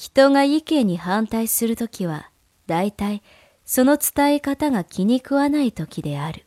人が意見に反対するときは、大体その伝え方が気に食わないときである。